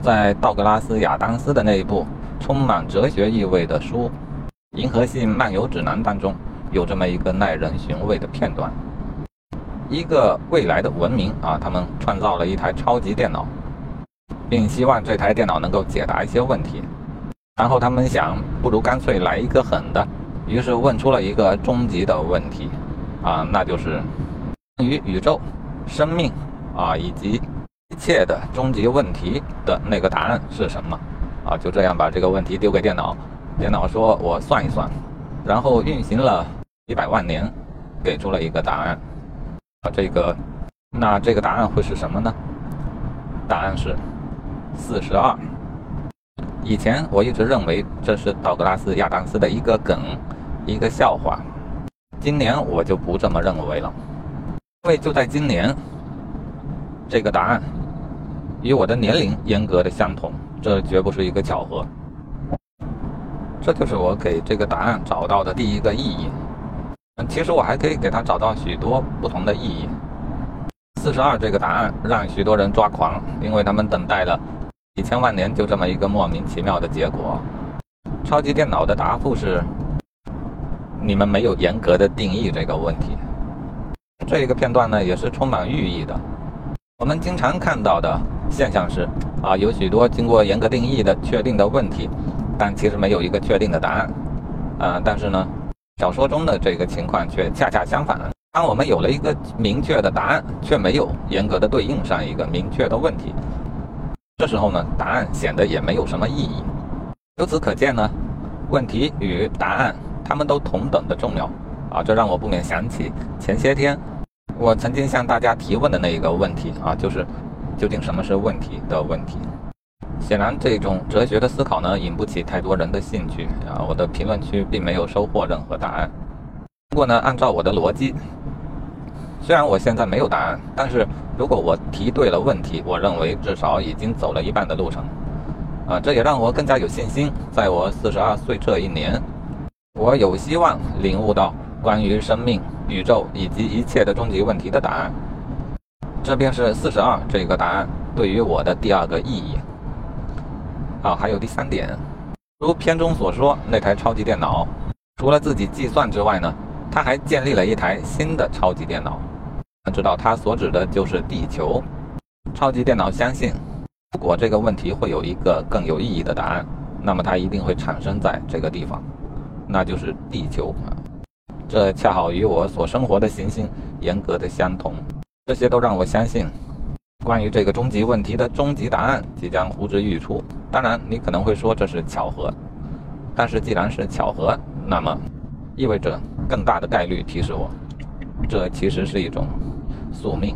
在道格拉斯·亚当斯的那一部充满哲学意味的书《银河系漫游指南》当中，有这么一个耐人寻味的片段：一个未来的文明啊，他们创造了一台超级电脑，并希望这台电脑能够解答一些问题。然后他们想，不如干脆来一个狠的，于是问出了一个终极的问题啊，那就是关于宇宙、生命啊以及。一切的终极问题的那个答案是什么？啊，就这样把这个问题丢给电脑，电脑说：“我算一算。”然后运行了几百万年，给出了一个答案。啊，这个，那这个答案会是什么呢？答案是四十二。以前我一直认为这是道格拉斯·亚当斯的一个梗，一个笑话。今年我就不这么认为了，因为就在今年，这个答案。与我的年龄严格的相同，这绝不是一个巧合。这就是我给这个答案找到的第一个意义。其实我还可以给他找到许多不同的意义。四十二这个答案让许多人抓狂，因为他们等待了几千万年，就这么一个莫名其妙的结果。超级电脑的答复是：你们没有严格的定义这个问题。这一个片段呢，也是充满寓意的。我们经常看到的。现象是，啊，有许多经过严格定义的确定的问题，但其实没有一个确定的答案，啊，但是呢，小说中的这个情况却恰恰相反。当我们有了一个明确的答案，却没有严格的对应上一个明确的问题，这时候呢，答案显得也没有什么意义。由此可见呢，问题与答案他们都同等的重要，啊，这让我不免想起前些天我曾经向大家提问的那一个问题，啊，就是。究竟什么是问题的问题？显然，这种哲学的思考呢，引不起太多人的兴趣啊。我的评论区并没有收获任何答案。不过呢，按照我的逻辑，虽然我现在没有答案，但是如果我提对了问题，我认为至少已经走了一半的路程啊。这也让我更加有信心，在我四十二岁这一年，我有希望领悟到关于生命、宇宙以及一切的终极问题的答案。这便是四十二这个答案对于我的第二个意义。啊，还有第三点，如片中所说，那台超级电脑除了自己计算之外呢，它还建立了一台新的超级电脑。知道它所指的就是地球。超级电脑相信，如果这个问题会有一个更有意义的答案，那么它一定会产生在这个地方，那就是地球。这恰好与我所生活的行星严格的相同。这些都让我相信，关于这个终极问题的终极答案即将呼之欲出。当然，你可能会说这是巧合，但是既然是巧合，那么意味着更大的概率提示我，这其实是一种宿命。